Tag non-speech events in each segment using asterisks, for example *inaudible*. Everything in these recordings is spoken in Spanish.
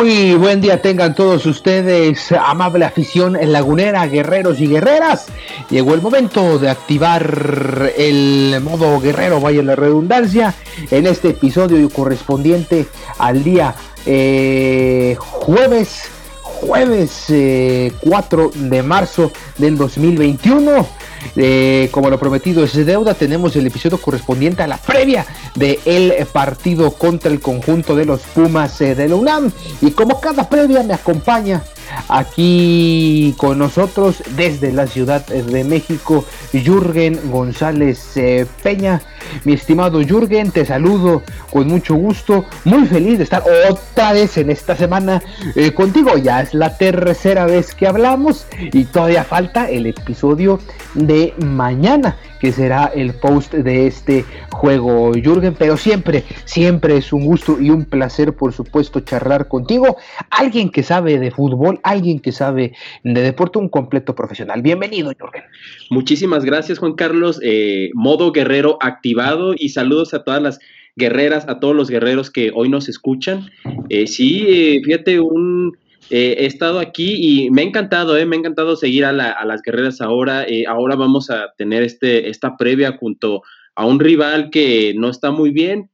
Muy buen día tengan todos ustedes, amable afición lagunera, guerreros y guerreras. Llegó el momento de activar el modo guerrero, vaya la redundancia, en este episodio correspondiente al día eh, jueves, jueves 4 eh, de marzo del 2021. Eh, como lo prometido es deuda, tenemos el episodio correspondiente a la previa del el partido contra el conjunto de los Pumas eh, de la UNAM. Y como cada previa me acompaña aquí con nosotros desde la Ciudad de México, Jürgen González eh, Peña. Mi estimado Jürgen, te saludo con mucho gusto, muy feliz de estar otra vez en esta semana eh, contigo. Ya es la tercera vez que hablamos y todavía falta el episodio de mañana, que será el post de este juego, Jürgen. Pero siempre, siempre es un gusto y un placer, por supuesto, charlar contigo. Alguien que sabe de fútbol, alguien que sabe de deporte, un completo profesional. Bienvenido, Jürgen. Muchísimas gracias, Juan Carlos. Eh, modo guerrero activado y saludos a todas las guerreras, a todos los guerreros que hoy nos escuchan. Eh, sí, eh, fíjate, un, he estado aquí y me ha encantado, me ha encantado seguir a, las guerreras ahora. ahora vamos a tener este, esta previa junto a un rival que no está muy bien,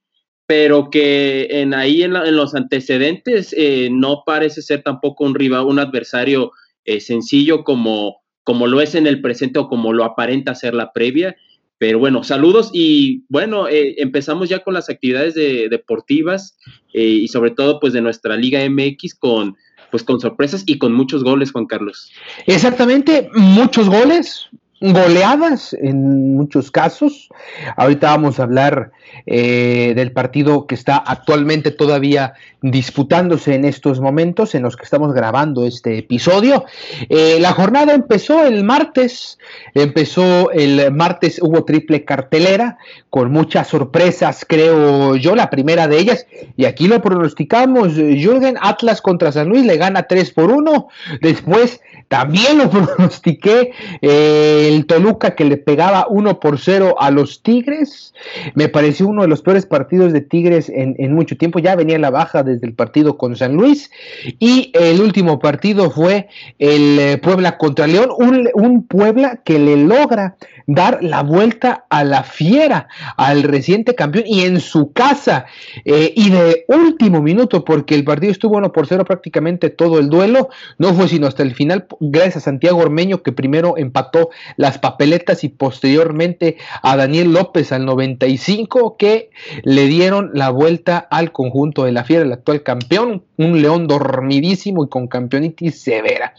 pero que en ahí en, los antecedentes no parece ser tampoco un rival, un adversario sencillo como lo es en el presente o como lo aparenta ser la previa. Pero bueno, saludos y bueno, eh, empezamos ya con las actividades deportivas eh, y sobre todo pues de nuestra Liga MX con pues con sorpresas y con muchos goles, Juan Carlos. Exactamente, muchos goles, goleadas en muchos casos. Ahorita vamos a hablar eh, del partido que está actualmente todavía disputándose en estos momentos en los que estamos grabando este episodio. Eh, la jornada empezó el martes, empezó el martes, hubo triple cartelera con muchas sorpresas, creo yo, la primera de ellas, y aquí lo pronosticamos, Jürgen Atlas contra San Luis le gana 3 por 1, después también lo *laughs* pronostiqué eh, el Toluca que le pegaba 1 por 0 a los Tigres. Me pareció uno de los peores partidos de Tigres en, mucho tiempo. Ya venía la baja desde el partido con San Luis. Y el último partido fue el eh, Puebla contra León. Un, Puebla que le logra dar la vuelta a la fiera, al reciente campeón y en su casa. Eh, y de último minuto, porque el partido estuvo 1 por 0 prácticamente todo el duelo. No fue sino hasta el final gracias a Santiago Ormeño que primero empató las papeletas y posteriormente a Daniel López al 95 que le dieron la vuelta al conjunto de la Fiera, el actual campeón, un León dormidísimo y con campeonitis severa.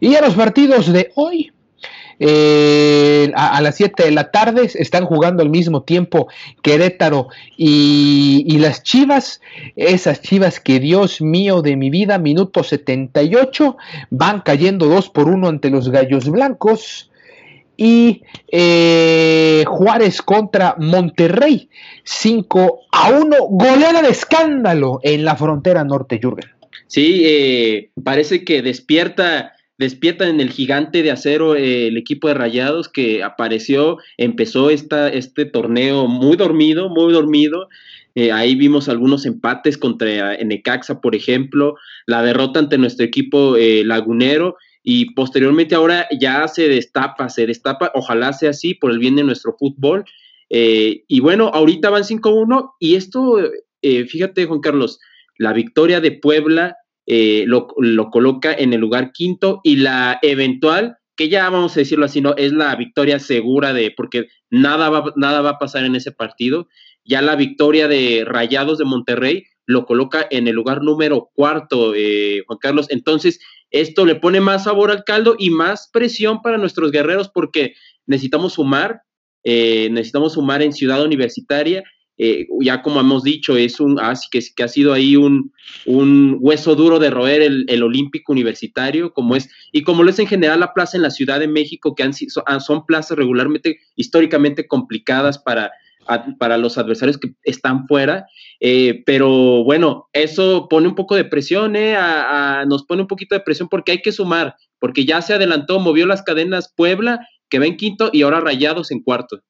Y a los partidos de hoy, eh, a, las 7 de la tarde están jugando al mismo tiempo Querétaro y, las Chivas, esas Chivas que Dios mío de mi vida, minuto 78, van cayendo 2 por 1 ante los Gallos Blancos y eh, Juárez contra Monterrey, 5 a 1, goleada de escándalo en la frontera norte, Jürgen. Sí, eh, parece que despierta despierta en el gigante de acero eh, el equipo de Rayados que apareció, empezó esta, este torneo muy dormido, muy dormido. Eh, ahí vimos algunos empates contra Necaxa, por ejemplo, la derrota ante nuestro equipo eh, lagunero y posteriormente ahora ya se destapa, se destapa, ojalá sea así por el bien de nuestro fútbol. Eh, y bueno, ahorita van 5-1 y esto, eh, fíjate Juan Carlos, la victoria de Puebla eh, lo, lo, coloca en el lugar quinto y la eventual, que ya vamos a decirlo así, no es la victoria segura de, porque nada va, nada va a pasar en ese partido, ya la victoria de Rayados de Monterrey lo coloca en el lugar número cuarto, eh, Juan Carlos. Entonces, esto le pone más sabor al caldo y más presión para nuestros guerreros porque necesitamos sumar, eh, necesitamos sumar en Ciudad Universitaria. Eh, ya como hemos dicho, es un, ah, que, que, ha sido ahí un, un hueso duro de roer el, olímpico universitario, como es, y como lo es en general la plaza en la Ciudad de México, que han, ah, son plazas regularmente, históricamente complicadas para, para los adversarios que están fuera, eh, pero bueno, eso pone un poco de presión, eh, nos pone un poquito de presión porque hay que sumar, porque ya se adelantó, movió las cadenas Puebla, que va en quinto, y ahora Rayados en cuarto.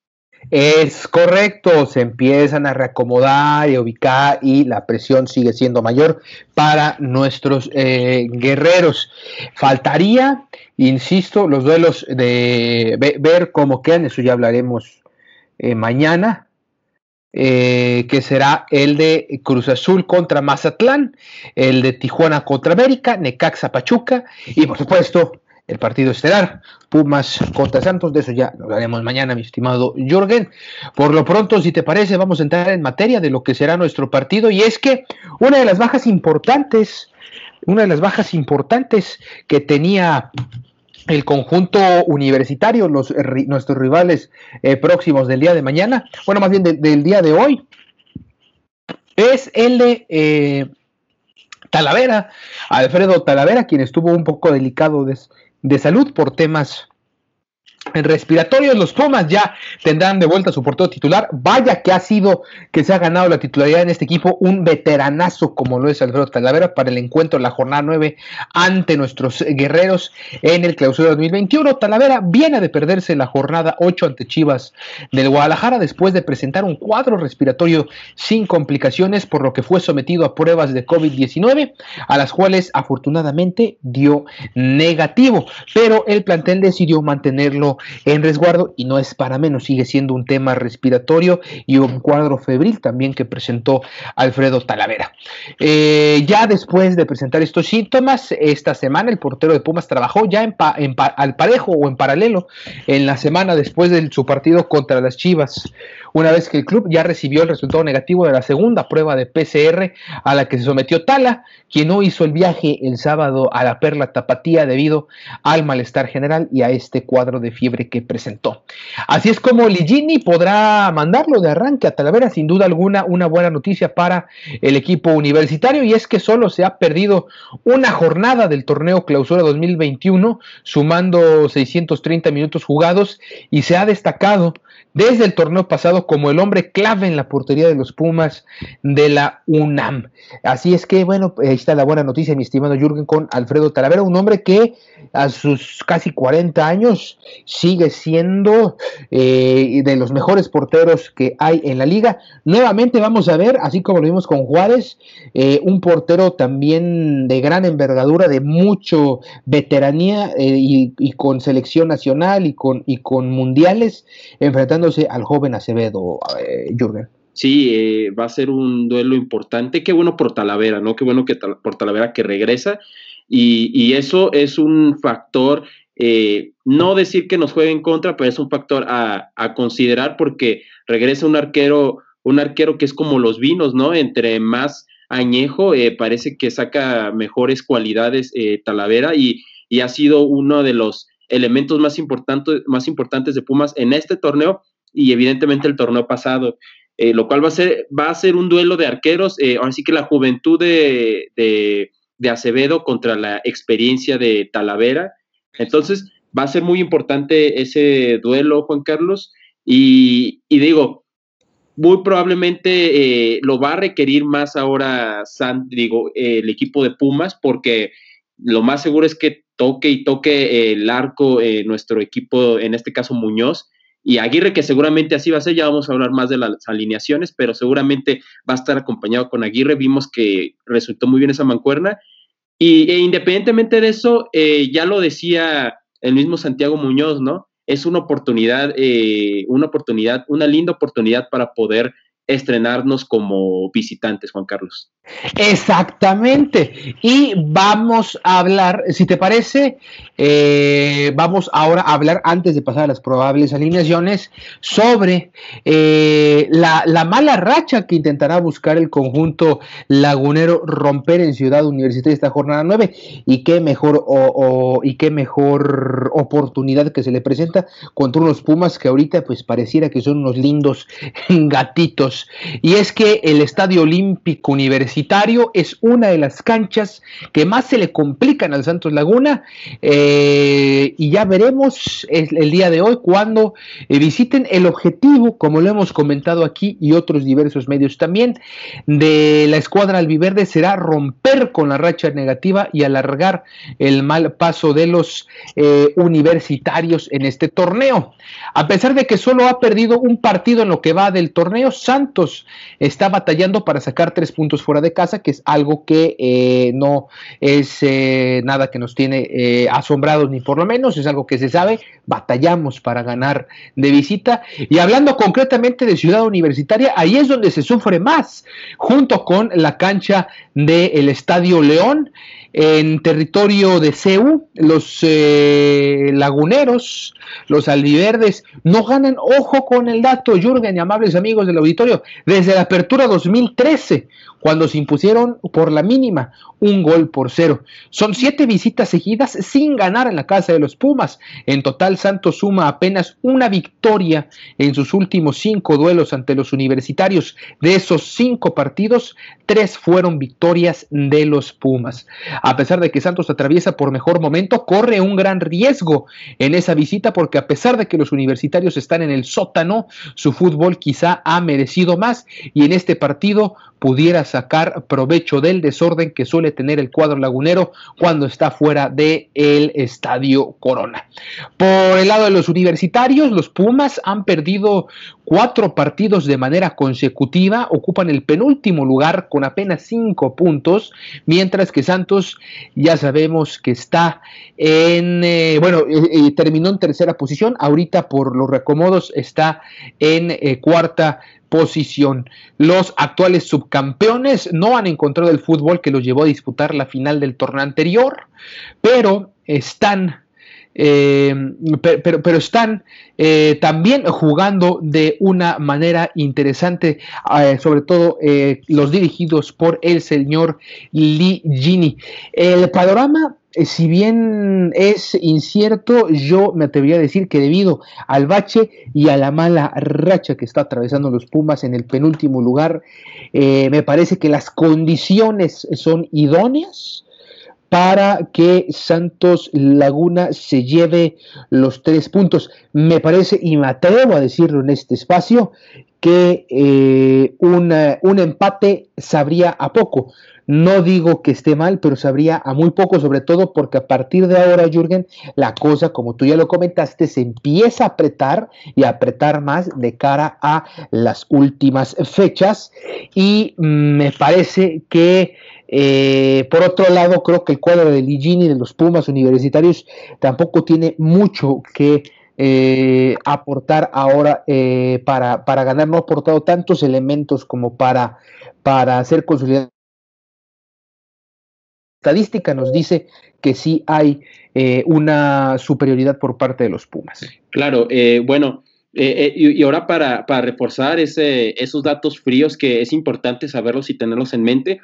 Es correcto, se empiezan a reacomodar y ubicar y la presión sigue siendo mayor para nuestros eh, guerreros. Faltaría, insisto, los duelos de ver cómo quedan, eso ya hablaremos eh, mañana, eh, que será el de Cruz Azul contra Mazatlán, el de Tijuana contra América, Necaxa Pachuca y por supuesto el partido estelar, Pumas contra Santos, de eso ya lo haremos mañana, mi estimado Jürgen. Por lo pronto, si te parece, vamos a entrar en materia de lo que será nuestro partido, y es que una de las bajas importantes, una de las bajas importantes que tenía el conjunto universitario, los, nuestros rivales eh, próximos del día de mañana, bueno, más bien del día de hoy, es el de eh, Talavera, Alfredo Talavera, quien estuvo un poco delicado de, de salud por temas en respiratorios, los Pumas ya tendrán de vuelta su portero titular. Vaya que ha sido que se ha ganado la titularidad en este equipo un veteranazo como lo es Alfredo Talavera para el encuentro de la jornada 9 ante nuestros guerreros en el clausura 2021. Talavera viene de perderse la jornada 8 ante Chivas del Guadalajara después de presentar un cuadro respiratorio sin complicaciones, por lo que fue sometido a pruebas de COVID-19, a las cuales afortunadamente dio negativo, pero el plantel decidió mantenerlo en resguardo y no es para menos, sigue siendo un tema respiratorio y un cuadro febril también que presentó Alfredo Talavera. Eh, ya después de presentar estos síntomas, esta semana el portero de Pumas trabajó ya en, al parejo o en paralelo en la semana después de su partido contra las Chivas una vez que el club ya recibió el resultado negativo de la segunda prueba de PCR a la que se sometió Tala, quien no hizo el viaje el sábado a la Perla Tapatía debido al malestar general y a este cuadro de fiebre que presentó. Así es como Ligini podrá mandarlo de arranque a Talavera, sin duda alguna una buena noticia para el equipo universitario y es que solo se ha perdido una jornada del torneo Clausura 2021, sumando 630 minutos jugados y se ha destacado desde el torneo pasado como el hombre clave en la portería de los Pumas de la UNAM. Así es que, bueno, ahí está la buena noticia, mi estimado Jürgen, con Alfredo Talavera, un hombre que a sus casi 40 años sigue siendo eh, de los mejores porteros que hay en la liga. Nuevamente vamos a ver, así como lo vimos con Juárez, eh, un portero también de gran envergadura, de mucho veteranía eh, y, y, con selección nacional y con, y con mundiales, al joven Acevedo, Jürgen. Sí, va a ser un duelo importante. Qué bueno por Talavera, ¿no? Qué bueno que por Talavera que regresa y, eso es un factor, eh, no decir que nos juegue en contra, pero es un factor a, considerar porque regresa un arquero, un arquero que es como los vinos, ¿no? Entre más añejo, eh, parece que saca mejores cualidades eh, Talavera y, ha sido uno de los elementos más, importantes más importantes de Pumas en este torneo y evidentemente el torneo pasado. lo cual va a ser, va a ser un duelo de arqueros, así que la juventud de, de Acevedo contra la experiencia de Talavera. Entonces, va a ser muy importante ese duelo, Juan Carlos. Y, digo, muy probablemente eh, lo va a requerir más ahora San, digo, el equipo de Pumas, porque lo más seguro es que toque y toque el arco eh, nuestro equipo, en este caso Muñoz, y Aguirre, que seguramente así va a ser, ya vamos a hablar más de las alineaciones, pero seguramente va a estar acompañado con Aguirre. Vimos que resultó muy bien esa mancuerna. Y e independientemente de eso, eh, ya lo decía el mismo Santiago Muñoz, ¿no? Es una oportunidad, eh, una oportunidad, una linda oportunidad para poder estrenarnos como visitantes, Juan Carlos. Exactamente. Y vamos a hablar, si te parece, eh, vamos ahora a hablar, antes de pasar a las probables alineaciones, sobre eh, la, mala racha que intentará buscar el conjunto lagunero romper en Ciudad Universitaria esta jornada 9 y qué mejor o, y qué mejor oportunidad que se le presenta contra unos Pumas que ahorita pues pareciera que son unos lindos *laughs* gatitos. Y es que el Estadio Olímpico Universitario es una de las canchas que más se le complican al Santos Laguna eh, y ya veremos el, día de hoy cuando eh, visiten el objetivo, como lo hemos comentado aquí y otros diversos medios también, de la escuadra albiverde será romper con la racha negativa y alargar el mal paso de los eh, universitarios en este torneo. A pesar de que solo ha perdido un partido en lo que va del torneo, Santos está batallando para sacar tres puntos fuera de casa, que es algo que eh, no es eh, nada que nos tiene eh, asombrados ni por lo menos, es algo que se sabe, batallamos para ganar de visita. Y hablando concretamente de Ciudad Universitaria, ahí es donde se sufre más, junto con la cancha del Estadio León. En territorio de CEU, los laguneros, los albiverdes, no ganan, ojo con el dato, Jürgen y amables amigos del auditorio, desde la apertura 2013, cuando se impusieron por la mínima un gol por cero. Son siete visitas seguidas sin ganar en la casa de los Pumas. En total, Santos suma apenas una victoria en sus últimos cinco duelos ante los universitarios. De esos cinco partidos, tres fueron victorias de los Pumas. A pesar de que Santos atraviesa por mejor momento, corre un gran riesgo en esa visita porque a pesar de que los universitarios están en el sótano, su fútbol quizá ha merecido más y en este partido pudiera sacar provecho del desorden que suele tener el cuadro lagunero cuando está fuera del el estadio Corona. Por el lado de los universitarios, los Pumas han perdido cuatro partidos de manera consecutiva, ocupan el penúltimo lugar con apenas cinco puntos, mientras que Santos ya sabemos que está en, eh, bueno, terminó en tercera posición, ahorita por los recomodos está en eh, cuarta posición. Los actuales subcampeones no han encontrado el fútbol que los llevó a disputar la final del torneo anterior, pero están eh, pero, están eh, también jugando de una manera interesante, eh, sobre todo los dirigidos por el señor Lee Gini. El panorama si bien es incierto, yo me atrevería a decir que debido al bache y a la mala racha que está atravesando los Pumas en el penúltimo lugar, me parece que las condiciones son idóneas para que Santos Laguna se lleve los tres puntos. Me parece, y me atrevo a decirlo en este espacio, que eh, un empate sabría a poco. No digo que esté mal, pero sabría a muy poco, sobre todo porque a partir de ahora, Jürgen, la cosa, como tú ya lo comentaste, se empieza a apretar y a apretar más de cara a las últimas fechas. Y me parece que, eh, por otro lado, creo que el cuadro de Ligini de los Pumas universitarios tampoco tiene mucho que eh, aportar ahora eh, para, para ganar. No ha aportado tantos elementos como para, para hacer consolidar estadística nos dice que sí hay eh, una superioridad por parte de los Pumas. Claro, eh, bueno, eh, y, ahora para, reforzar ese, esos datos fríos que es importante saberlos y tenerlos en mente,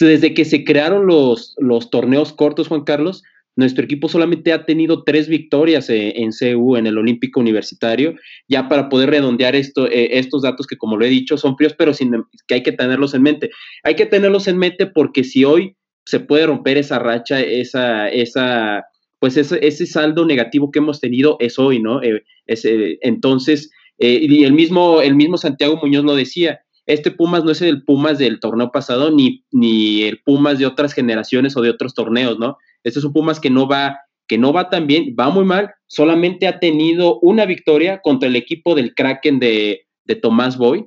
desde que se crearon los, torneos cortos, Juan Carlos, nuestro equipo solamente ha tenido tres victorias en CU, en el Olímpico Universitario, ya para poder redondear esto, estos datos que, como lo he dicho, son fríos, pero sin, que hay que tenerlos en mente. Hay que tenerlos en mente porque si hoy se puede romper esa racha, esa, esa, pues ese, ese saldo negativo que hemos tenido es hoy, ¿no? Eh, eh, entonces, eh, y el mismo, el mismo Santiago Muñoz lo decía, este Pumas no es el Pumas del torneo pasado, ni, ni el Pumas de otras generaciones o de otros torneos, ¿no? Este es un Pumas que no va, que no va tan bien, va muy mal, solamente ha tenido una victoria contra el equipo del Kraken de, de Tomás Boy,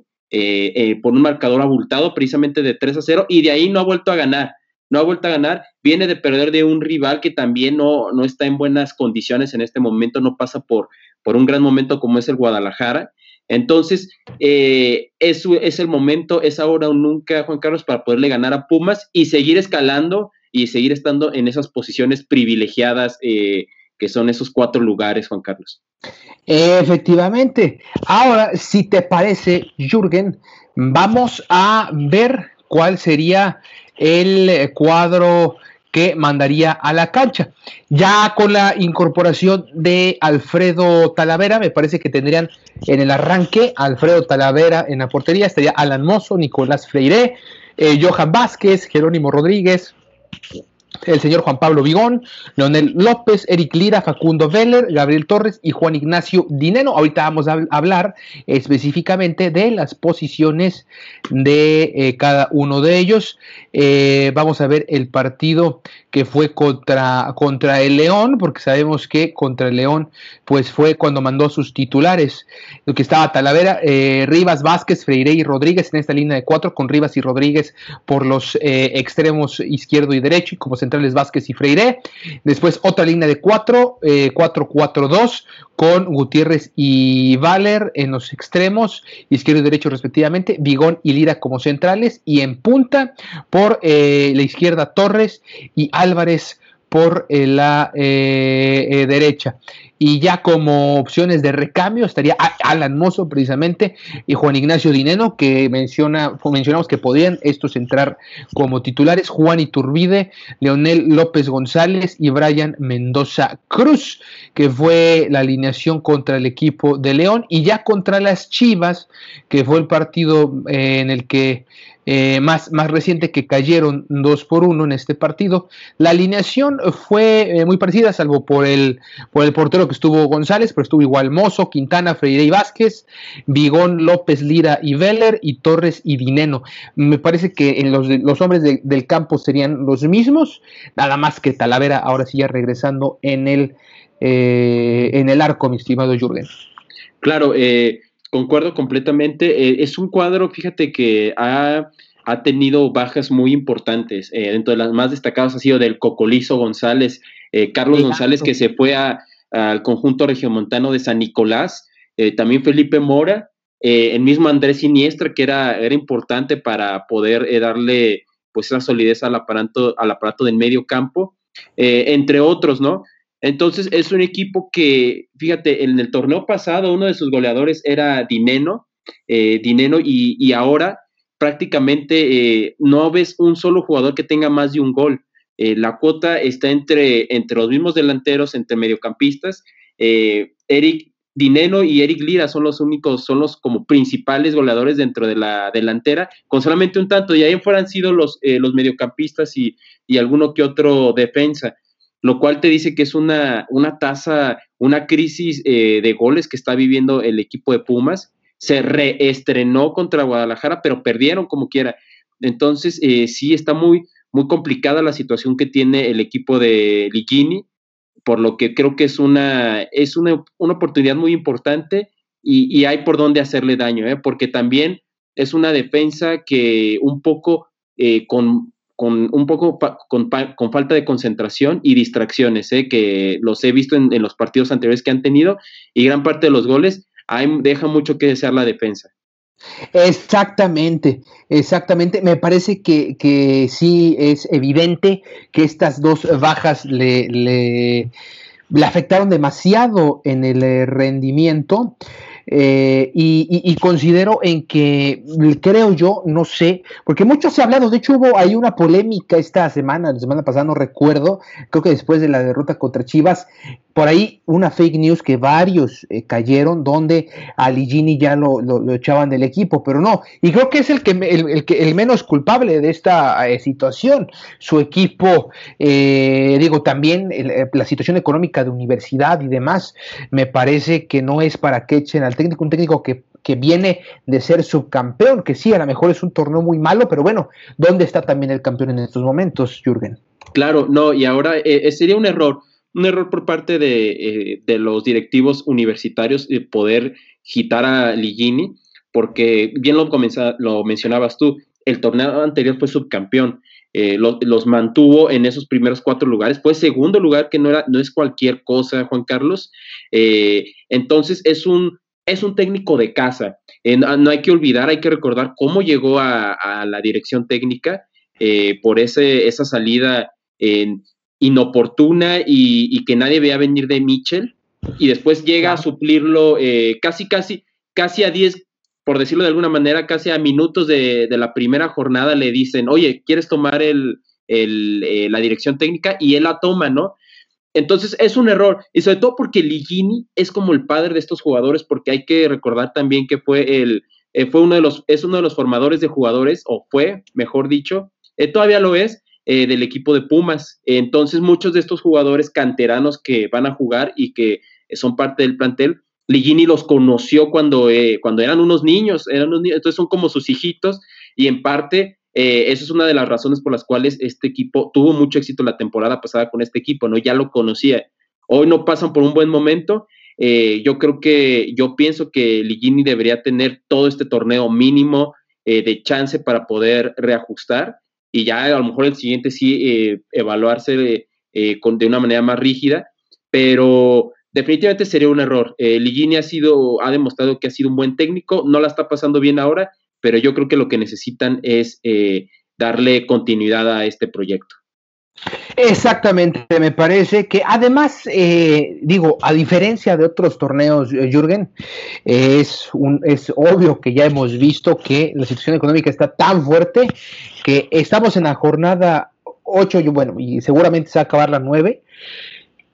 por un marcador abultado, precisamente de 3 a 0, y de ahí no ha vuelto a ganar. No ha vuelto a ganar, viene de perder de un rival que también no, no está en buenas condiciones en este momento, no pasa por, por un gran momento como es el Guadalajara. Entonces, eh, es el momento, es ahora o nunca, Juan Carlos, para poderle ganar a Pumas y seguir escalando y seguir estando en esas posiciones privilegiadas eh, que son esos cuatro lugares, Juan Carlos. Efectivamente. Ahora, si te parece, Jürgen, vamos a ver cuál sería el cuadro que mandaría a la cancha. Ya con la incorporación de Alfredo Talavera, me parece que tendrían en el arranque Alfredo Talavera en la portería, estaría Alan Mozo, Nicolás Freire, eh, Johan Vázquez, Jerónimo Rodríguez, el señor Juan Pablo Vigón, Leonel López, Eric Lira, Facundo Veller, Gabriel Torres y Juan Ignacio Dineno. Ahorita vamos a hablar específicamente de las posiciones de eh, cada uno de ellos. Eh, vamos a ver el partido que fue contra, contra el León, porque sabemos que contra el León pues fue cuando mandó sus titulares, lo que estaba Talavera, eh, Rivas, Vázquez, Freire y Rodríguez en esta línea de cuatro, con Rivas y Rodríguez por los extremos izquierdo y derecho y como centrales Vázquez y Freire. Después otra línea de 4, 4-4-2 con Gutiérrez y Valer en los extremos, izquierdo y derecho respectivamente, Vigón y Lira como centrales y en punta por eh, la izquierda Torres y Álvarez por eh, la eh, derecha. Y ya como opciones de recambio estaría Alan Mozo precisamente y Juan Ignacio Dineno que menciona, mencionamos que podían estos entrar como titulares, Juan Iturbide, Leonel López González y Brian Mendoza Cruz, que fue la alineación contra el equipo de León. Y ya contra las Chivas, que fue el partido eh, en el que eh, más, más reciente que cayeron dos por uno en este partido. La alineación fue eh, muy parecida, salvo por el, por el portero que estuvo González, pero estuvo igual Mozo, Quintana, Freire y Vázquez, Vigón, López, Lira y Veller y Torres y Dineno. Me parece que en los, los hombres del campo serían los mismos, nada más que Talavera ahora sí ya regresando en el, eh, en el arco, mi estimado Jürgen. Claro, eh, Concuerdo completamente. Eh, es un cuadro, fíjate que ha, tenido bajas muy importantes. Eh, dentro de las más destacadas ha sido del Cocolizo González, eh, Carlos González, que se fue al conjunto regiomontano de San Nicolás. también Felipe Mora, el mismo Andrés Siniestra, que era, era importante para poder darle pues esa solidez al aparato, al aparato del medio campo, entre otros, ¿no? Entonces es un equipo que, fíjate, en el torneo pasado uno de sus goleadores era Dineno, eh, Dineno y, ahora prácticamente eh, no ves un solo jugador que tenga más de un gol. Eh, la cuota está entre, entre los mismos delanteros, entre mediocampistas. Eric Dineno y Eric Lira son los únicos, son los como principales goleadores dentro de la delantera, con solamente un tanto, y ahí fueran sido los, los mediocampistas y, y alguno que otro defensa lo cual te dice que es una, una tasa, una crisis eh, de goles que está viviendo el equipo de Pumas. Se reestrenó contra Guadalajara, pero perdieron como quiera. Entonces, eh, sí está muy, muy complicada la situación que tiene el equipo de Ligini, por lo que creo que es una, es una, oportunidad muy importante y, hay por dónde hacerle daño, ¿eh? porque también es una defensa que un poco con con un poco con, falta de concentración y distracciones, ¿eh? que los he visto en, los partidos anteriores que han tenido y gran parte de los goles hay, deja mucho que desear la defensa. Exactamente, exactamente. Me parece que, que sí es evidente que estas dos bajas le, le, afectaron demasiado en el rendimiento. Eh, y, considero en que, creo yo, no sé, porque mucho se ha hablado, de hecho hubo ahí una polémica esta semana, la semana pasada no recuerdo, creo que después de la derrota contra Chivas, por ahí una fake news que varios eh, cayeron donde a Ligini ya lo, echaban del equipo, pero no, y creo que es el que el, el menos culpable de esta eh, situación. Su equipo, digo, también la situación económica de universidad y demás, me parece que no es para que echen al técnico, un técnico que, viene de ser subcampeón, que sí, a lo mejor es un torneo muy malo, pero bueno, ¿dónde está también el campeón en estos momentos, Jürgen? Claro, no, y ahora eh, eh, sería un error, un error por parte de, eh, de los directivos universitarios de poder quitar a Ligini, porque bien lo, lo mencionabas tú, el torneo anterior fue subcampeón. los mantuvo en esos primeros cuatro lugares. Fue segundo lugar, que no, era, no es cualquier cosa, Juan Carlos. Entonces es un, es un técnico de casa. Eh, no hay que olvidar, hay que recordar cómo llegó a, la dirección técnica por ese, esa salida inoportuna y, que nadie veía venir de Mitchell. Y después llega a suplirlo casi, casi, casi a 10 por decirlo de alguna manera, casi a minutos de, la primera jornada le dicen, oye, ¿quieres tomar el, eh, la dirección técnica? Y él la toma, ¿no? Entonces es un error, y sobre todo porque Ligini es como el padre de estos jugadores, porque hay que recordar también que fue el, eh, fue uno de los, es uno de los formadores de jugadores, o fue, mejor dicho, eh, todavía lo es, del equipo de Pumas. Entonces muchos de estos jugadores canteranos que van a jugar y que son parte del plantel, Ligini los conoció cuando, eh, cuando eran unos niños, eran unos niños, entonces son como sus hijitos y en parte eh, esa es una de las razones por las cuales este equipo tuvo mucho éxito la temporada pasada con este equipo, ¿no? Ya lo conocía. Hoy no pasan por un buen momento. Eh, yo creo que, yo pienso que Ligini debería tener todo este torneo mínimo de chance para poder reajustar y ya a lo mejor el siguiente sí evaluarse con, de una manera más rígida, pero definitivamente sería un error. Eh, Ligini ha sido, ha demostrado que ha sido un buen técnico, no la está pasando bien ahora, pero yo creo que lo que necesitan es eh, darle continuidad a este proyecto. Exactamente, me parece que además, eh, digo, a diferencia de otros torneos, eh, Jürgen, es, un, es obvio que ya hemos visto que la situación económica está tan fuerte que estamos en la jornada 8, bueno, y seguramente se va a acabar la 9,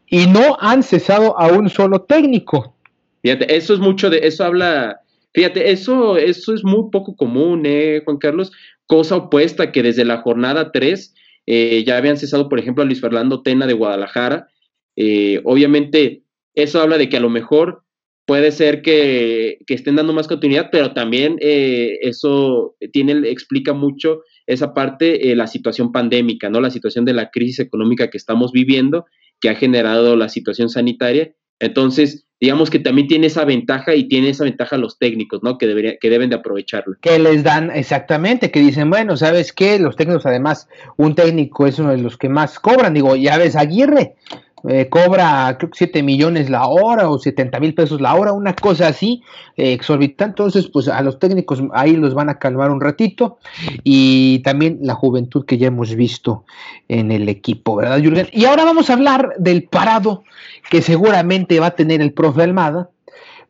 y no han cesado a un solo técnico. Fíjate, eso es mucho de, eso habla, fíjate, eso, eso es muy poco común, ¿eh, Juan Carlos? Cosa opuesta que desde la jornada 3 eh, ya habían cesado, por ejemplo, a Luis Fernando Tena de Guadalajara. Eh, obviamente, eso habla de que a lo mejor puede ser que, que estén dando más continuidad, pero también eh, eso tiene, explica mucho esa parte, la situación pandémica, ¿no? La situación de la crisis económica que estamos viviendo que ha generado la situación sanitaria. Entonces, digamos que también tiene esa ventaja y tiene esa ventaja los técnicos, ¿no? Que, debería, que deben de aprovecharlo. Que les dan, exactamente, que dicen, bueno, ¿sabes qué? Los técnicos, además, un técnico es uno de los que más cobran. Digo, ya ves, Aguirre, eh, cobra creo que 7 millones la hora o 70 mil pesos la hora, una cosa así, eh, exorbitante. Entonces, pues a los técnicos ahí los van a calmar un ratito y también la juventud que ya hemos visto en el equipo, ¿verdad, Jürgen? Y ahora vamos a hablar del parado que seguramente va a tener el profe Almada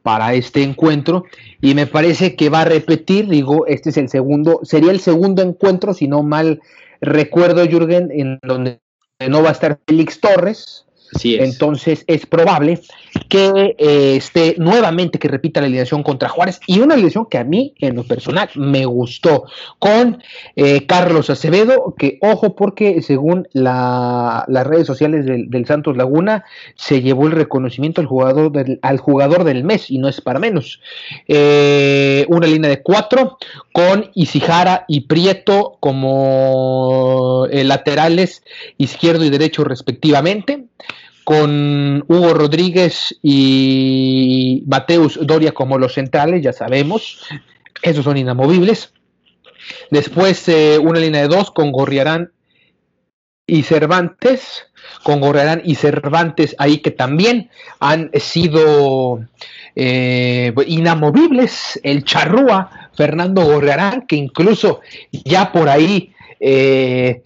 para este encuentro y me parece que va a repetir, digo, este es el segundo, sería el segundo encuentro, si no mal recuerdo, Jürgen, en donde no va a estar Félix Torres, entonces es probable que eh, esté nuevamente que repita la alineación contra Juárez y una alineación que a mí en lo personal me gustó con eh, Carlos Acevedo, que ojo porque según las redes sociales del, Santos Laguna se llevó el reconocimiento al jugador del, al jugador del mes y no es para menos. Eh, una línea de cuatro con Isijara y Prieto como laterales izquierdo y derecho respectivamente con Hugo Rodríguez y Mateus Doria como los centrales, ya sabemos, esos son inamovibles. Después eh, una línea de dos con Gorriarán y Cervantes, con Gorriarán y Cervantes ahí que también han sido eh, inamovibles. El charrúa Fernando Gorriarán, que incluso ya por ahí eh,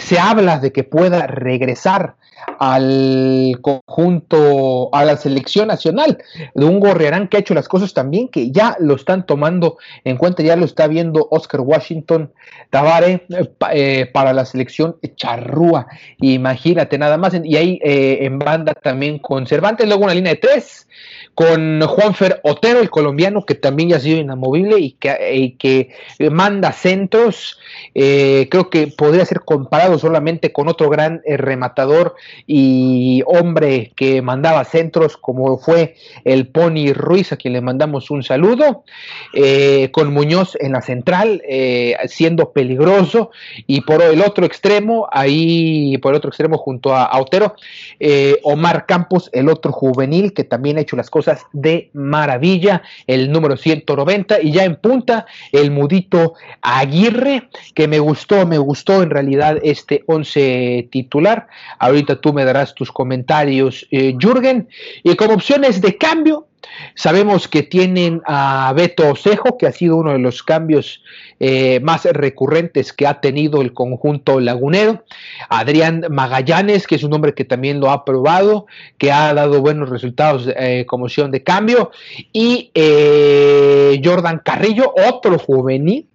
se habla de que pueda regresar al conjunto, a la selección nacional de un Gorriarán que ha hecho las cosas también, que ya lo están tomando en cuenta, ya lo está viendo Oscar Washington Tabare eh, eh, para la selección charrúa. Imagínate nada más. Y ahí eh, en banda también con Cervantes, luego una línea de tres con Juanfer Otero, el colombiano, que también ya ha sido inamovible y que, manda centros. creo que podría ser comparado solamente con otro gran rematador y hombre que mandaba centros como fue el Pony Ruiz, a quien le mandamos un saludo, eh, con Muñoz en la central, eh, siendo peligroso, y por el otro extremo, ahí por el otro extremo junto a, Otero, eh, Omar Campos, el otro juvenil que también ha hecho las cosas de maravilla, el número 190, y ya en punta, el mudito Aguirre, que me gustó, me gustó en realidad este 11 titular. Ahorita tú me darás tus comentarios, eh, Jürgen. Y como opciones de cambio, Sabemos que tienen a Beto Osejo, que ha sido uno de los cambios eh, más recurrentes que ha tenido el conjunto lagunero. Adrián Magallanes, que es un hombre que también lo ha probado, que ha dado buenos resultados eh, como opción de cambio. Y eh, Jordan Carrillo, otro juvenil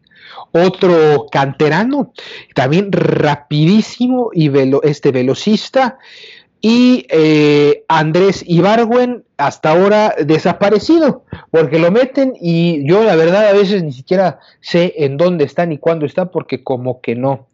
otro canterano, también rapidísimo y este velocista. Y Andrés Ibargüen, hasta ahora desaparecido, porque lo meten y yo la verdad a veces ni siquiera sé en dónde está ni cuándo está, porque como que no,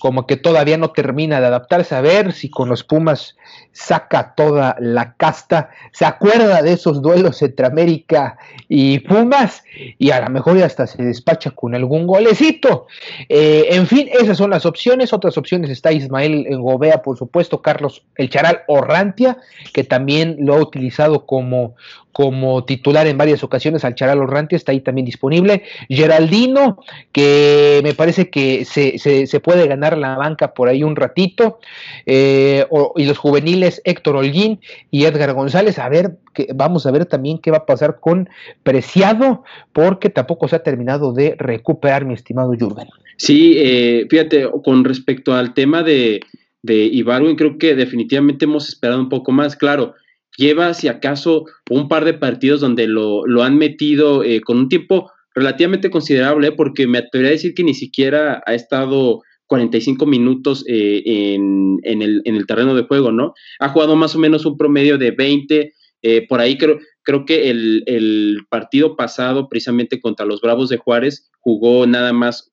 como que todavía no termina de adaptarse a ver si con los Pumas saca toda la casta, se acuerda de esos duelos entre América y Pumas y a lo mejor hasta se despacha con algún golecito. Eh, en fin, esas son las opciones, otras opciones está Ismael Gobea, por supuesto, Carlos El Charal Orrantia, que también lo ha utilizado como, como titular en varias ocasiones al Charal Orrantia, está ahí también disponible. Geraldino, que me parece que se, se, puede ganar la banca por ahí un ratito. Eh, y los juveniles Héctor Holguín y Edgar González, a ver, que, vamos a ver también qué va a pasar con Preciado, porque tampoco se ha terminado de recuperar, mi estimado Jurgen. Sí, eh, fíjate, con respecto al tema de, de creo que definitivamente hemos esperado un poco más, claro lleva, si acaso, un par de partidos donde lo, han metido eh, con un tiempo relativamente considerable, porque me atrevería a decir que ni siquiera ha estado 45 minutos eh, en, el, terreno de juego, ¿no? Ha jugado más o menos un promedio de 20, eh, por ahí creo, creo que el, partido pasado, precisamente contra los Bravos de Juárez, jugó nada más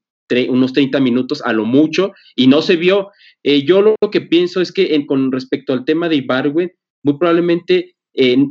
unos 30 minutos a lo mucho y no se vio. yo lo, que pienso es que con respecto al tema de Ibargüen, muy probablemente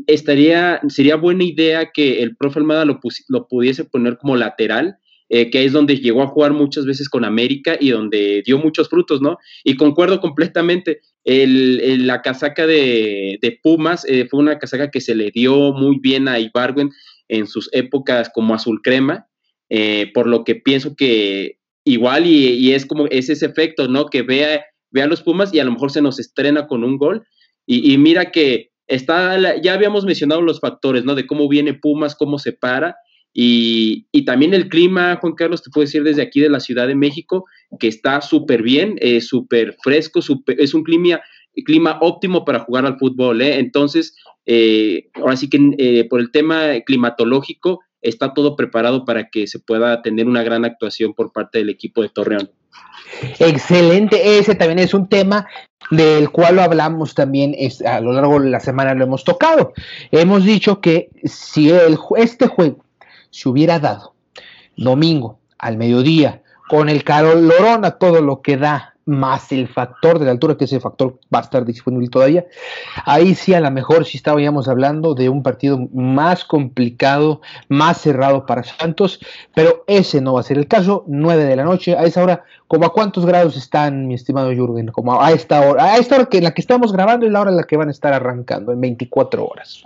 estaría, sería buena idea que el profe Almada lo, lo pudiese poner como lateral, eh, que es donde llegó a jugar muchas veces con América y donde dio muchos frutos, ¿no? Y concuerdo completamente, el, la casaca de, Pumas eh, fue una casaca que se le dio muy bien a Ibargüen en sus épocas como azul crema, eh, por lo que pienso que igual y, es como es ese efecto, ¿no? Que vea, vea los Pumas y a lo mejor se nos estrena con un gol y, mira que está, ya habíamos mencionado los factores, ¿no? De cómo viene Pumas, cómo se para. Y, también el clima, Juan Carlos, te puedo decir desde aquí de la Ciudad de México, que está súper bien, eh, súper fresco, es un clima, clima óptimo para jugar al fútbol. ¿eh? Entonces, eh, ahora sí que eh, por el tema climatológico, está todo preparado para que se pueda tener una gran actuación por parte del equipo de Torreón. Excelente, ese también es un tema del cual lo hablamos también a lo largo de la semana, lo hemos tocado. Hemos dicho que si el, este juego se hubiera dado domingo al mediodía, con el calorón a todo lo que da más el factor de la altura, que ese factor va a estar disponible todavía. Ahí sí, a lo mejor sí estábamos hablando de un partido más complicado, más cerrado para Santos, pero ese no va a ser el caso. 9 de la noche, a esa hora, ¿como a cuántos grados están, mi estimado Jürgen? Como a esta hora, a esta hora que en la que estamos grabando y la hora en la que van a estar arrancando, en 24 horas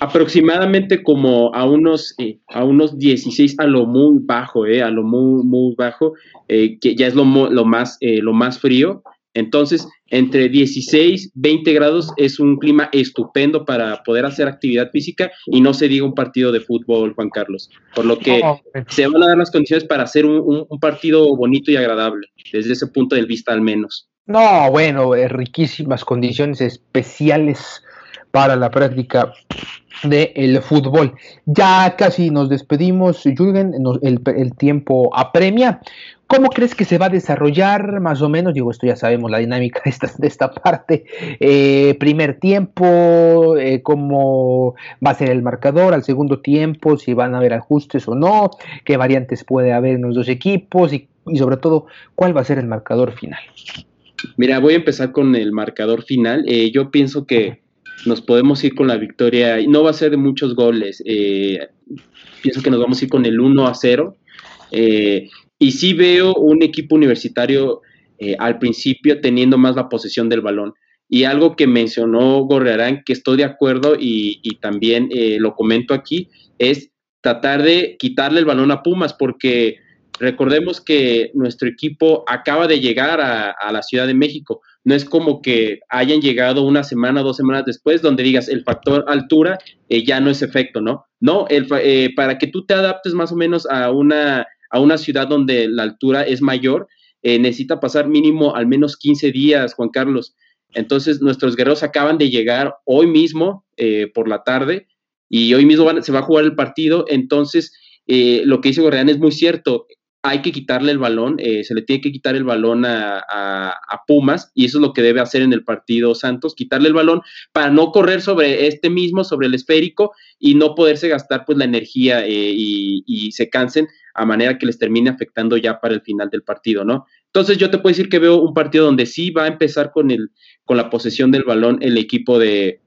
aproximadamente como a unos, eh, a unos 16 a lo muy bajo, eh, a lo muy, muy bajo, eh, que ya es lo, lo, más, eh, lo más frío. Entonces, entre 16, 20 grados es un clima estupendo para poder hacer actividad física y no se diga un partido de fútbol, Juan Carlos. Por lo que se van a dar las condiciones para hacer un, un partido bonito y agradable, desde ese punto de vista al menos. No, bueno, riquísimas condiciones especiales para la práctica del fútbol. Ya casi nos despedimos, Jürgen, el, tiempo apremia. ¿Cómo crees que se va a desarrollar más o menos? Digo, esto ya sabemos la dinámica *laughs* de esta, parte. Eh, primer tiempo, eh, cómo va a ser el marcador al segundo tiempo, si van a haber ajustes o no, qué variantes puede haber en los dos equipos y, y sobre todo, cuál va a ser el marcador final. Mira, voy a empezar con el marcador final. Eh, yo pienso que nos podemos ir con la victoria. No va a ser de muchos goles. Eh, pienso que nos vamos a ir con el 1 a 0. Eh, y sí veo un equipo universitario al principio teniendo más la posesión del balón. Y algo que mencionó Gorrearán, que estoy de acuerdo y, y también lo comento aquí, es tratar de quitarle el balón a Pumas, porque Recordemos que nuestro equipo acaba de llegar a, la Ciudad de México. No es como que hayan llegado una semana dos semanas después donde digas el factor altura eh, ya no es efecto, ¿no? No, el, eh, para que tú te adaptes más o menos a una, a una ciudad donde la altura es mayor, eh, necesita pasar mínimo al menos 15 días, Juan Carlos. Entonces, nuestros guerreros acaban de llegar hoy mismo por la tarde y hoy mismo se va a jugar el partido. Entonces, lo que dice Gorreán es muy cierto hay que quitarle el balón, eh, se le tiene que quitar el balón a, Pumas y eso es lo que debe hacer en el partido Santos, quitarle el balón para no correr sobre este mismo, sobre el esférico y no poderse gastar pues la energía eh, y, se cansen a manera que les termine afectando ya para el final del partido, ¿no? Entonces yo te puedo decir que veo un partido donde sí va a empezar con, el, con la posesión del balón el equipo de,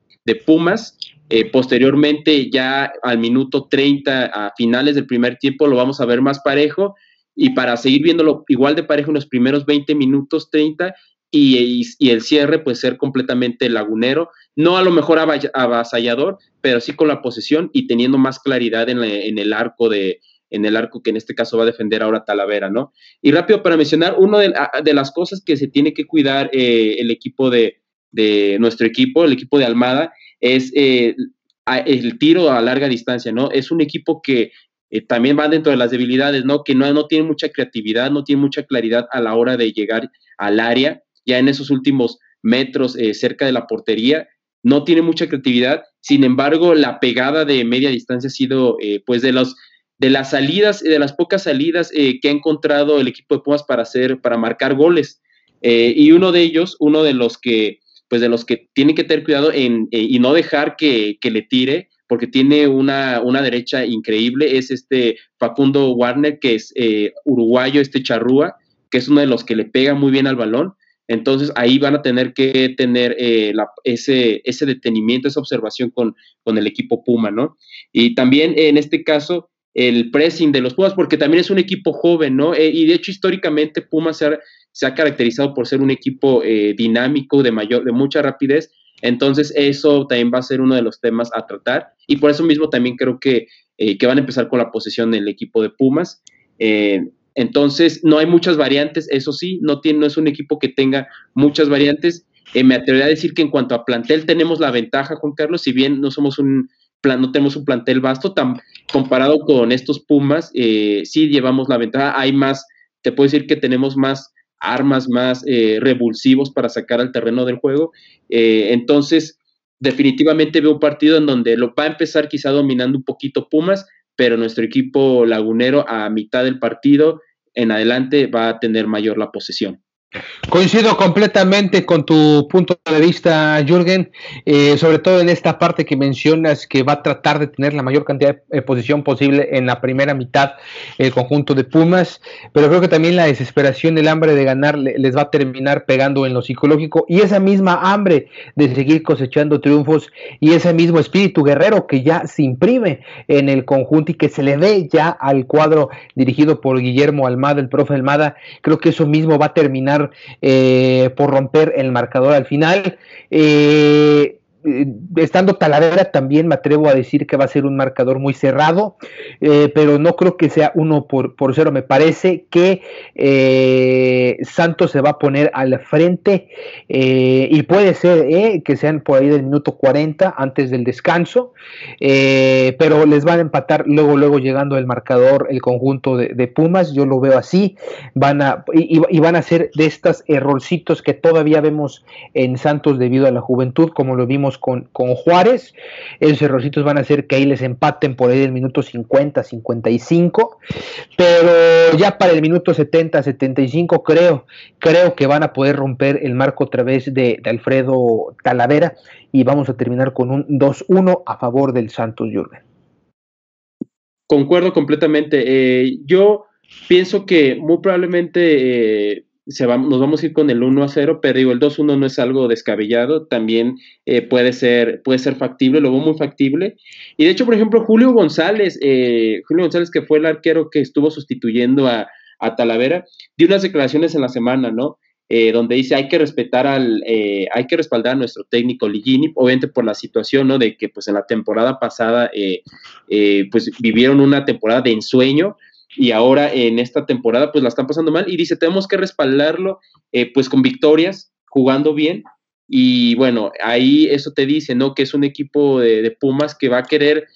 Pumas. Eh, posteriormente, ya al minuto 30, a finales del primer tiempo, lo vamos a ver más parejo y para seguir viéndolo igual de parejo en los primeros 20 minutos, 30, y, y, el cierre pues ser completamente lagunero, no a lo mejor avasallador, pero sí con la posesión y teniendo más claridad en, el arco de en el arco que en este caso va a defender ahora Talavera, ¿no? Y rápido para mencionar, una de, las cosas que se tiene que cuidar eh, el equipo de, de, nuestro equipo, el equipo de Almada, es eh, el tiro a larga distancia, ¿no? Es un equipo que eh, también van dentro de las debilidades, ¿no? Que no, no tienen mucha creatividad, no tienen mucha claridad a la hora de llegar al área, ya en esos últimos metros eh, cerca de la portería, no tiene mucha creatividad, sin embargo, la pegada de media distancia ha sido, eh, pues, de los de las salidas, de las pocas salidas que ha encontrado el equipo de Pumas para hacer, para marcar goles. y uno de ellos, uno de los que, pues de los que tiene que tener cuidado en, y no dejar que le tire, porque tiene una, una derecha increíble, es este Facundo Warner, que es eh, uruguayo, este charrúa, que es uno de los que le pega muy bien al balón. Entonces ahí van a tener que tener eh, ese, ese detenimiento, esa observación con, con el equipo Puma, ¿no? Y también en este caso, el pressing de los Pumas, porque también es un equipo joven, ¿no? Eh, y de hecho, históricamente, Pumas se ha, se ha, caracterizado por ser un equipo dinámico, de, mayor, de mucha rapidez, entonces, eso también va a ser uno de los temas a tratar. Y por eso mismo también creo que, eh, que van a empezar con la posición del equipo de Pumas. Eh, entonces, no hay muchas variantes, eso sí, no, tiene, no es un equipo que tenga muchas variantes. Eh, me atrevería a decir que en cuanto a plantel tenemos la ventaja, Juan Carlos, si bien no somos un plan, no tenemos un plantel vasto, comparado con estos Pumas, sí llevamos la ventaja. Hay más, te puedo decir que tenemos más armas más eh, revulsivos para sacar al terreno del juego. Eh, entonces, definitivamente veo un partido en donde lo va a empezar quizá dominando un poquito Pumas, pero nuestro equipo lagunero a mitad del partido en adelante va a tener mayor la posesión. Coincido completamente con tu punto de vista, Jürgen, eh, sobre todo en esta parte que mencionas que va a tratar de tener la mayor cantidad de posición posible en la primera mitad el conjunto de Pumas, pero creo que también la desesperación, el hambre de ganar les va a terminar pegando en lo psicológico y esa misma hambre de seguir cosechando triunfos y ese mismo espíritu guerrero que ya se imprime en el conjunto y que se le ve ya al cuadro dirigido por Guillermo Almada, el profe Almada, creo que eso mismo va a terminar eh, por romper el marcador al final. Eh, estando Talavera también me atrevo a decir que va a ser un marcador muy cerrado, eh, pero no creo que sea uno por, por cero. Me parece que eh, Santos se va a poner al frente y puede ser que sean por ahí del minuto 40 antes del descanso, pero les van a empatar luego, luego llegando el marcador el conjunto de, Pumas. Yo lo veo así. Van a, y, y van a ser de estos errorcitos que todavía vemos en Santos debido a la juventud, como lo vimos con, con Juárez. Esos errorcitos van a hacer que ahí les empaten por ahí del minuto 50, 55. Pero ya para el minuto 70, 75 creo, creo que van a poder romper el marco a través de, Alfredo Talavera y vamos a terminar con un 2-1 a favor del Santos Jürgen. Concuerdo completamente. Eh, yo pienso que muy probablemente eh, se va, nos vamos a ir con el 1 a 0, pero digo, el 2-1 no es algo descabellado, también eh, puede, ser, puede ser factible, lo veo muy factible. Y de hecho, por ejemplo, Julio González, eh, Julio González, que fue el arquero que estuvo sustituyendo a, a Talavera, dio unas declaraciones en la semana, ¿no? Eh, donde dice hay que respetar al, eh, hay que respaldar a nuestro técnico Ligini, obviamente por la situación, ¿no? De que pues en la temporada pasada eh, pues vivieron una temporada de ensueño y ahora en esta temporada pues la están pasando mal y dice tenemos que respaldarlo pues con victorias, jugando bien y bueno, ahí eso te dice, ¿no? Que es un equipo de, Pumas que va a querer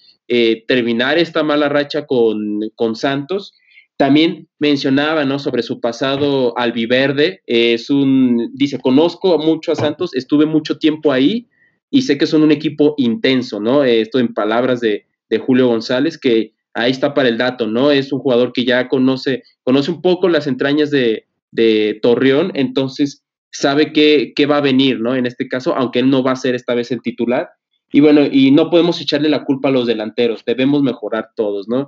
terminar esta mala racha con, con Santos también mencionaba, ¿no? Sobre su pasado albiverde. es un, dice, conozco mucho a Santos, estuve mucho tiempo ahí y sé que son un equipo intenso, ¿no? Esto en palabras de, Julio González, que ahí está para el dato, ¿no? Es un jugador que ya conoce, conoce un poco las entrañas de, Torreón, entonces sabe qué, qué va a venir, ¿no? En este caso, aunque él no va a ser esta vez el titular, y bueno, y no podemos echarle la culpa a los delanteros, debemos mejorar todos, ¿no?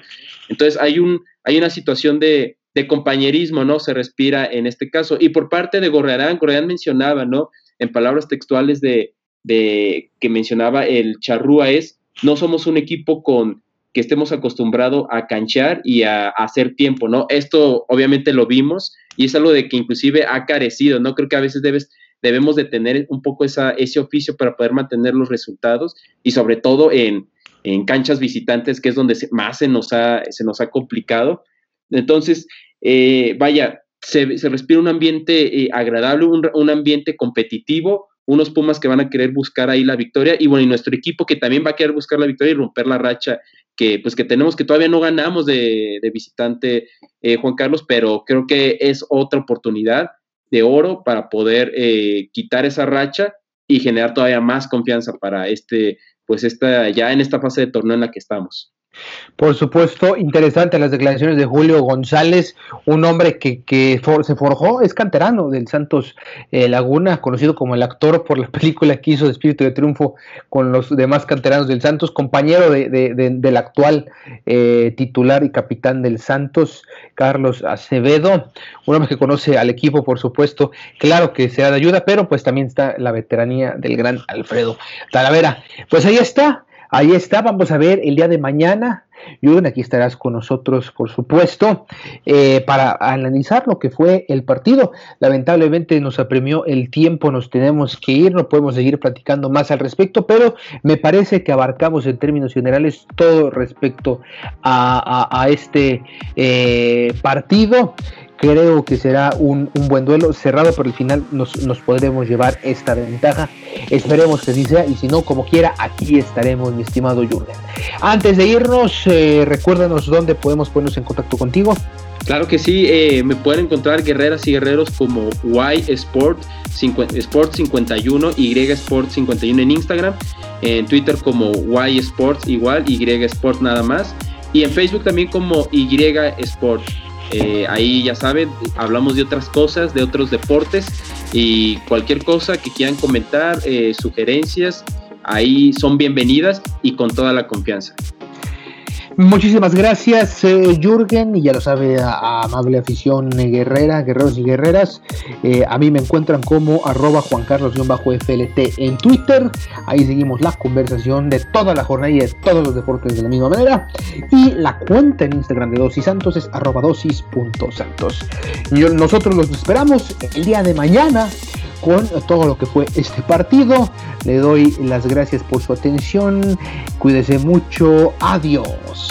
Entonces hay, un, hay una situación de, compañerismo, ¿no? Se respira en este caso. Y por parte de Gorrearán, Gorrearán mencionaba, ¿no? En palabras textuales de, de que mencionaba el charrúa es, no somos un equipo con que estemos acostumbrados a canchar y a, hacer tiempo, ¿no? Esto obviamente lo vimos y es algo de que inclusive ha carecido, ¿no? Creo que a veces debes debemos de tener un poco esa, ese oficio para poder mantener los resultados y sobre todo en, canchas visitantes, que es donde más se nos ha, se nos ha complicado. Entonces, eh, vaya, se, respira un ambiente eh, agradable, un, ambiente competitivo, unos Pumas que van a querer buscar ahí la victoria y bueno, y nuestro equipo que también va a querer buscar la victoria y romper la racha que pues que tenemos que todavía no ganamos de, visitante eh, Juan Carlos, pero creo que es otra oportunidad de oro para poder eh, quitar esa racha y generar todavía más confianza para este, pues esta, ya en esta fase de torneo en la que estamos. Por supuesto, interesante las declaraciones de Julio González, un hombre que, se forjó, es canterano del Santos eh, Laguna, conocido como el actor por la *laughs* película que hizo de Espíritu de Triunfo con los demás canteranos del Santos, compañero de, del actual eh, titular y capitán del Santos, Carlos Acevedo, un hombre que conoce al equipo, por supuesto, claro que sea de ayuda, pero pues también está la veteranía del gran Alfredo Talavera. Pues ahí está, Ahí está, vamos a ver el día de mañana. Jürgen, aquí estarás con nosotros, por supuesto, eh, para analizar lo que fue el partido. Lamentablemente nos apremió el tiempo, nos tenemos que ir, no podemos seguir platicando más al respecto, pero me parece que abarcamos en términos generales todo respecto a, este eh, partido. Creo que será un, buen duelo cerrado, pero al final nos, podremos llevar esta ventaja. Esperemos que así sea y si no, como quiera, aquí estaremos, mi estimado Jürgen. Antes de irnos, eh, recuérdanos dónde podemos ponernos en contacto contigo. Claro que sí, eh, me pueden encontrar guerreras y guerreros como Y Sport, Sport 51, Y Sport 51 en Instagram, en Twitter como Y Sports igual, Y Sport nada más, y en Facebook también como Y Sport. Eh, ahí ya saben, hablamos de otras cosas, de otros deportes y cualquier cosa que quieran comentar, eh, sugerencias, ahí son bienvenidas y con toda la confianza. Muchísimas gracias, eh, Jürgen, y ya lo sabe, amable afición guerrera, guerreros y guerreras. Eh, a mí me encuentran como arroba Juan Carlos-FLT en Twitter. Ahí seguimos la conversación de toda la jornada y de todos los deportes de la misma manera. Y la cuenta en Instagram de Dosis Santos es arroba dosis.santos. Nosotros los esperamos el día de mañana con todo lo que fue este partido. Le doy las gracias por su atención. Cuídese mucho. Adiós.